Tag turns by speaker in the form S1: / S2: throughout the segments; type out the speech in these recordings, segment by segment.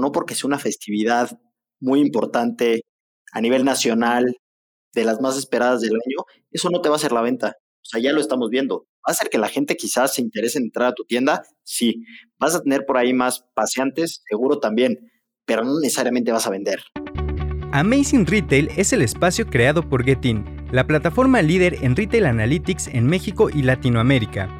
S1: no porque sea una festividad muy importante a nivel nacional, de las más esperadas del año, eso no te va a hacer la venta. O sea, ya lo estamos viendo. ¿Va a hacer que la gente quizás se interese en entrar a tu tienda? Sí. ¿Vas a tener por ahí más paseantes? Seguro también, pero no necesariamente vas a vender.
S2: Amazing Retail es el espacio creado por Getin, la plataforma líder en Retail Analytics en México y Latinoamérica.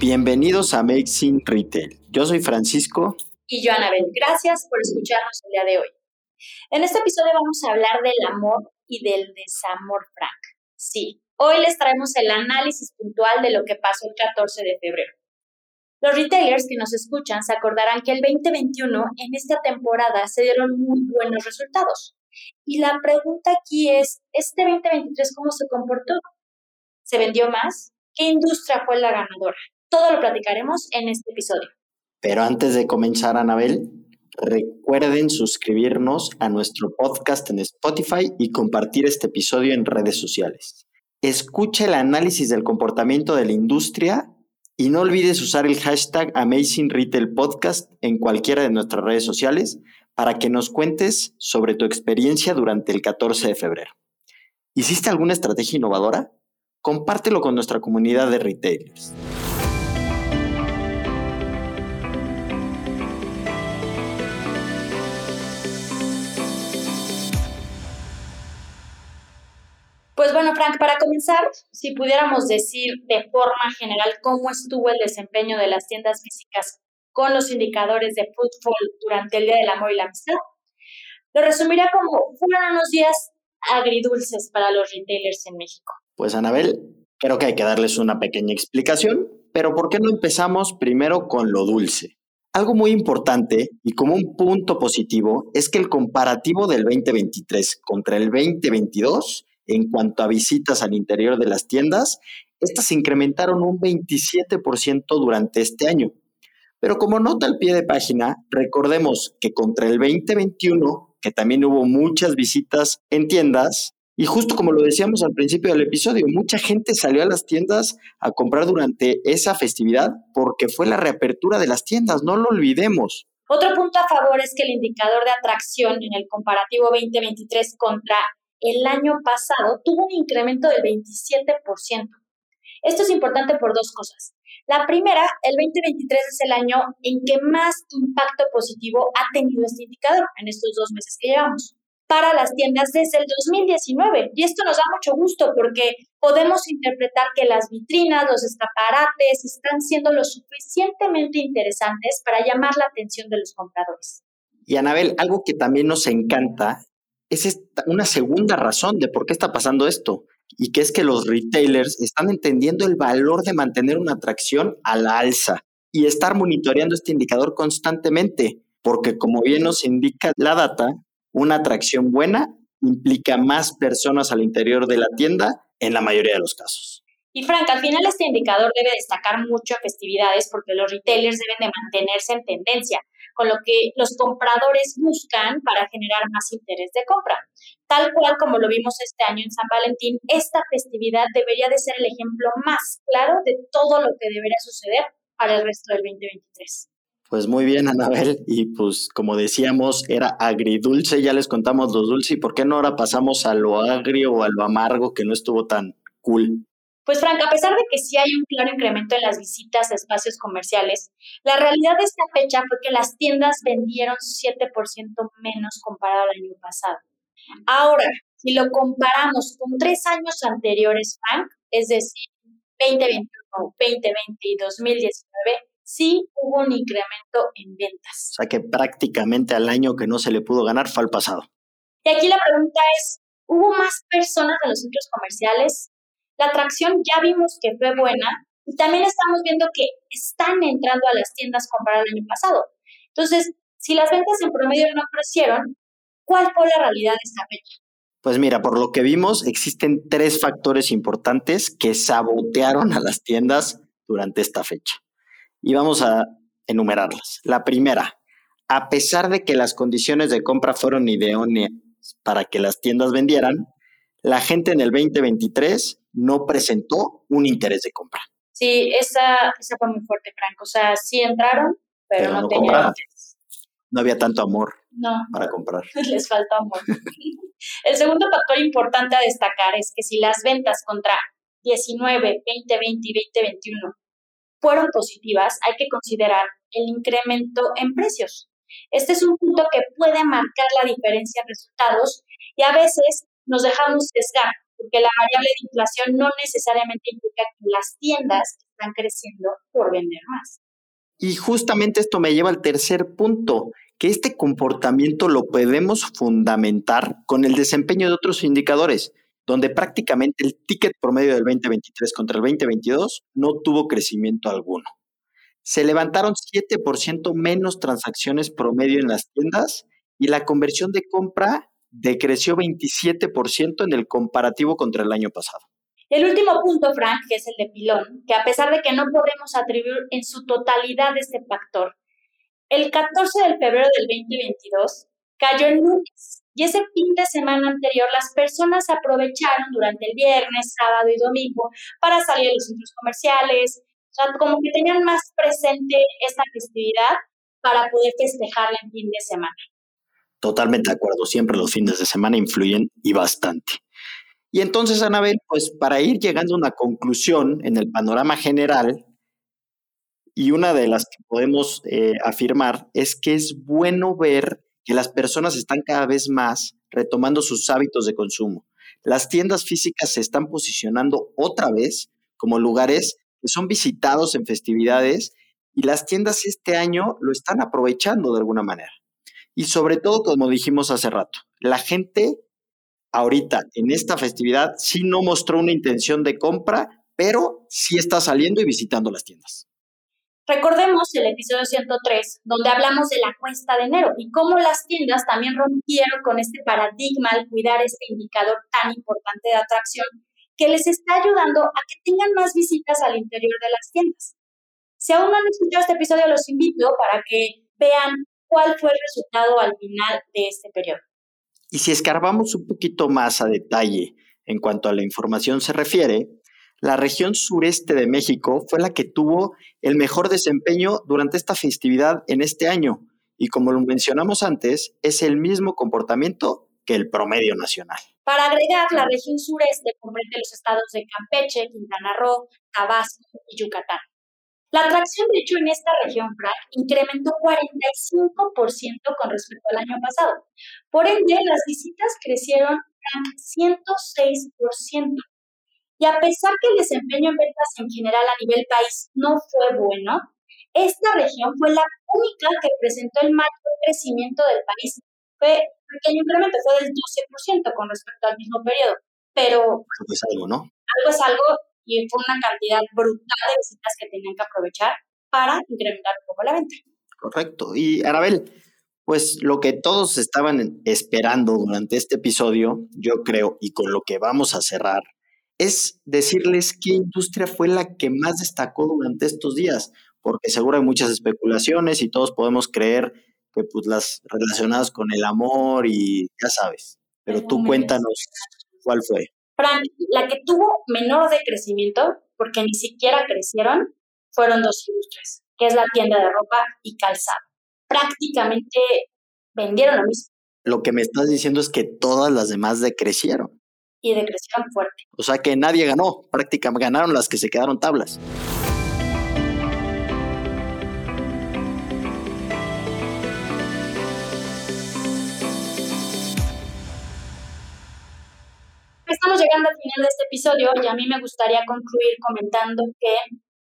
S1: Bienvenidos a Amazing Retail. Yo soy Francisco.
S3: Y yo, Anabel. Gracias por escucharnos el día de hoy. En este episodio vamos a hablar del amor y del desamor, Frank. Sí, hoy les traemos el análisis puntual de lo que pasó el 14 de febrero. Los retailers que nos escuchan se acordarán que el 2021 en esta temporada se dieron muy buenos resultados. Y la pregunta aquí es, ¿este 2023 cómo se comportó? ¿Se vendió más? ¿Qué industria fue la ganadora? Todo lo platicaremos en este episodio.
S1: Pero antes de comenzar, Anabel, recuerden suscribirnos a nuestro podcast en Spotify y compartir este episodio en redes sociales. Escucha el análisis del comportamiento de la industria y no olvides usar el hashtag Amazing Retail Podcast en cualquiera de nuestras redes sociales para que nos cuentes sobre tu experiencia durante el 14 de febrero. ¿Hiciste alguna estrategia innovadora? Compártelo con nuestra comunidad de retailers.
S3: Pues bueno, Frank, para comenzar, si pudiéramos decir de forma general cómo estuvo el desempeño de las tiendas físicas con los indicadores de footfall durante el Día del Amor y la Amistad, lo resumiría como fueron unos días agridulces para los retailers en México.
S1: Pues Anabel, creo que hay que darles una pequeña explicación, pero ¿por qué no empezamos primero con lo dulce? Algo muy importante y como un punto positivo es que el comparativo del 2023 contra el 2022 en cuanto a visitas al interior de las tiendas, estas incrementaron un 27% durante este año. Pero como nota al pie de página, recordemos que contra el 2021, que también hubo muchas visitas en tiendas, y justo como lo decíamos al principio del episodio, mucha gente salió a las tiendas a comprar durante esa festividad porque fue la reapertura de las tiendas, no lo olvidemos.
S3: Otro punto a favor es que el indicador de atracción en el comparativo 2023 contra el año pasado tuvo un incremento del 27%. Esto es importante por dos cosas. La primera, el 2023 es el año en que más impacto positivo ha tenido este indicador en estos dos meses que llevamos para las tiendas desde el 2019. Y esto nos da mucho gusto porque podemos interpretar que las vitrinas, los escaparates están siendo lo suficientemente interesantes para llamar la atención de los compradores.
S1: Y Anabel, algo que también nos encanta es una segunda razón de por qué está pasando esto, y que es que los retailers están entendiendo el valor de mantener una atracción a la alza y estar monitoreando este indicador constantemente, porque como bien nos indica la data, una atracción buena implica más personas al interior de la tienda en la mayoría de los casos.
S3: Y Frank, al final este indicador debe destacar mucho a festividades porque los retailers deben de mantenerse en tendencia con lo que los compradores buscan para generar más interés de compra. Tal cual como lo vimos este año en San Valentín, esta festividad debería de ser el ejemplo más claro de todo lo que debería suceder para el resto del 2023.
S1: Pues muy bien, Anabel. Y pues como decíamos, era agridulce, ya les contamos los dulces. ¿Y por qué no ahora pasamos a lo agrio o a lo amargo que no estuvo tan cool?
S3: Pues Frank, a pesar de que sí hay un claro incremento en las visitas a espacios comerciales, la realidad de esta fecha fue que las tiendas vendieron 7% menos comparado al año pasado. Ahora, si lo comparamos con tres años anteriores, Frank, es decir, 2021, 2020 y 2019, sí hubo un incremento en ventas.
S1: O sea que prácticamente al año que no se le pudo ganar fue al pasado.
S3: Y aquí la pregunta es, ¿hubo más personas en los centros comerciales? La atracción ya vimos que fue buena y también estamos viendo que están entrando a las tiendas comparado al año pasado. Entonces, Si las ventas en promedio no crecieron, ¿cuál fue la realidad de esta fecha?
S1: Pues mira, por lo que vimos, existen tres factores importantes que sabotearon a las tiendas durante esta fecha. Y vamos a enumerarlas. La primera, a pesar de que las condiciones de compra fueron idóneas para que las tiendas vendieran, la gente en el 2023 no presentó un interés de compra.
S3: Sí, esa, esa fue muy fuerte, Franco. O sea, sí entraron, pero, no, tenían
S1: No había tanto amor para comprar.
S3: Les falta amor. el segundo factor importante a destacar es que si las ventas contra 19, 2020 y 2021 fueron positivas, hay que considerar el incremento en precios. Este es un punto que puede marcar la diferencia en resultados y a veces nos dejamos sesgar porque la variable de inflación no necesariamente implica que las tiendas están creciendo por vender más.
S1: Y justamente esto me lleva al tercer punto, que este comportamiento lo podemos fundamentar con el desempeño de otros indicadores, donde prácticamente el ticket promedio del 2023 contra el 2022 no tuvo crecimiento alguno. Se levantaron 7% menos transacciones promedio en las tiendas y la conversión de compra decreció 27% en el comparativo contra el año pasado.
S3: El último punto, Frank, que es el de pilón, que a pesar de que no podemos atribuir en su totalidad este factor, el 14 de febrero del 2022 cayó en lunes y ese fin de semana anterior las personas aprovecharon durante el viernes, sábado y domingo para salir a los centros comerciales, o sea, como que tenían más presente esta festividad para poder festejarla en fin de semana.
S1: Totalmente de acuerdo, siempre los fines de semana influyen y bastante. Y entonces, Anabel, pues para ir llegando a una conclusión en el panorama general, y una de las que podemos eh, afirmar es que es bueno ver que las personas están cada vez más retomando sus hábitos de consumo. Las tiendas físicas se están posicionando otra vez como lugares que son visitados en festividades y las tiendas este año lo están aprovechando de alguna manera. Y sobre todo, como dijimos hace rato, la gente ahorita en esta festividad sí no mostró una intención de compra, pero sí está saliendo y visitando las tiendas.
S3: Recordemos el episodio 103, donde hablamos de la cuesta de enero y cómo las tiendas también rompieron con este paradigma al cuidar este indicador tan importante de atracción que les está ayudando a que tengan más visitas al interior de las tiendas. Si aún no han escuchado este episodio, los invito para que vean cuál fue el resultado al final de este periodo.
S1: Y si escarbamos un poquito más a detalle en cuanto a la información se refiere, la región sureste de México fue la que tuvo el mejor desempeño durante esta festividad en este año y como lo mencionamos antes, es el mismo comportamiento que el promedio nacional.
S3: Para agregar, la región sureste comprende los estados de Campeche, Quintana Roo, Tabasco y Yucatán. La atracción, de hecho, en esta región, Frank, incrementó 45% con respecto al año pasado. Por ende, las visitas crecieron 106%. Y a pesar que el desempeño en ventas en general a nivel país no fue bueno, esta región fue la única que presentó el mayor crecimiento del país. Fue pequeño incremento, fue del 12% con respecto al mismo periodo. Pero...
S1: es algo, ¿no?
S3: Algo es algo y fue una cantidad brutal de visitas que tenían que aprovechar para incrementar un poco la venta.
S1: Correcto. Y Arabel, pues lo que todos estaban esperando durante este episodio, yo creo, y con lo que vamos a cerrar, es decirles qué industria fue la que más destacó durante estos días, porque seguro hay muchas especulaciones y todos podemos creer que pues las relacionadas con el amor y ya sabes, pero tú cuéntanos cuál fue.
S3: Frank, la que tuvo menor decrecimiento, porque ni siquiera crecieron, fueron dos industrias, que es la tienda de ropa y calzado. Prácticamente vendieron lo mismo.
S1: Lo que me estás diciendo es que todas las demás decrecieron.
S3: Y decrecieron fuerte.
S1: O sea que nadie ganó, prácticamente ganaron las que se quedaron tablas.
S3: Estamos llegando al final de este episodio y a mí me gustaría concluir comentando que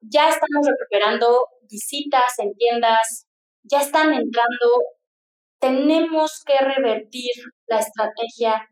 S3: ya estamos recuperando visitas en tiendas, ya están entrando, tenemos que revertir la estrategia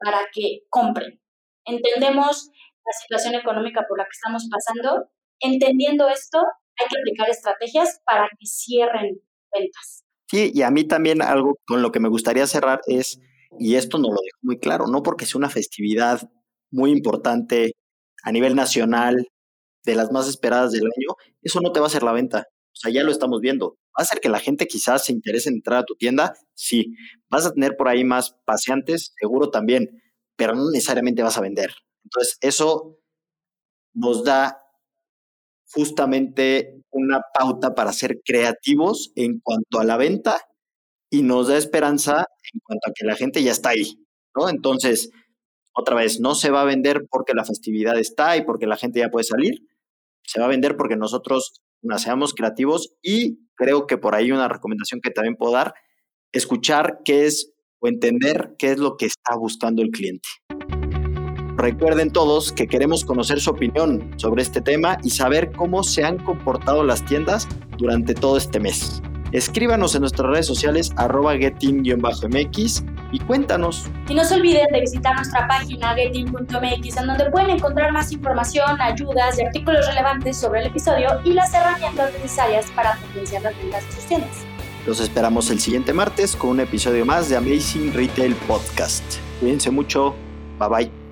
S3: para que compren. Entendemos la situación económica por la que estamos pasando. Entendiendo esto, hay que aplicar estrategias para que cierren ventas.
S1: Sí, y a mí también algo con lo que me gustaría cerrar es, y esto no lo dejo muy claro, no porque sea una festividad muy importante a nivel nacional, de las más esperadas del año, eso no te va a hacer la venta. O sea, ya lo estamos viendo. ¿Va a hacer que la gente quizás se interese en entrar a tu tienda? Sí. ¿Vas a tener por ahí más paseantes? Seguro también, pero no necesariamente vas a vender. Entonces, eso nos da justamente una pauta para ser creativos en cuanto a la venta y nos da esperanza en cuanto a que la gente ya está ahí, ¿no? Entonces, otra vez, no se va a vender porque la festividad está y porque la gente ya puede salir, se va a vender porque nosotros seamos creativos y creo que por ahí una recomendación que también puedo dar, escuchar qué es o entender qué es lo que está buscando el cliente. Recuerden todos que queremos conocer su opinión sobre este tema y saber cómo se han comportado las tiendas durante todo este mes. Escríbanos en nuestras redes sociales arroba getting-mx y cuéntanos.
S3: Y no se olviden de visitar nuestra página getting.mx en donde pueden encontrar más información, ayudas y artículos relevantes sobre el episodio y las herramientas necesarias para potenciar las ventas tiendas.
S1: Los esperamos el siguiente martes con un episodio más de Amazing Retail Podcast. Cuídense mucho. Bye bye.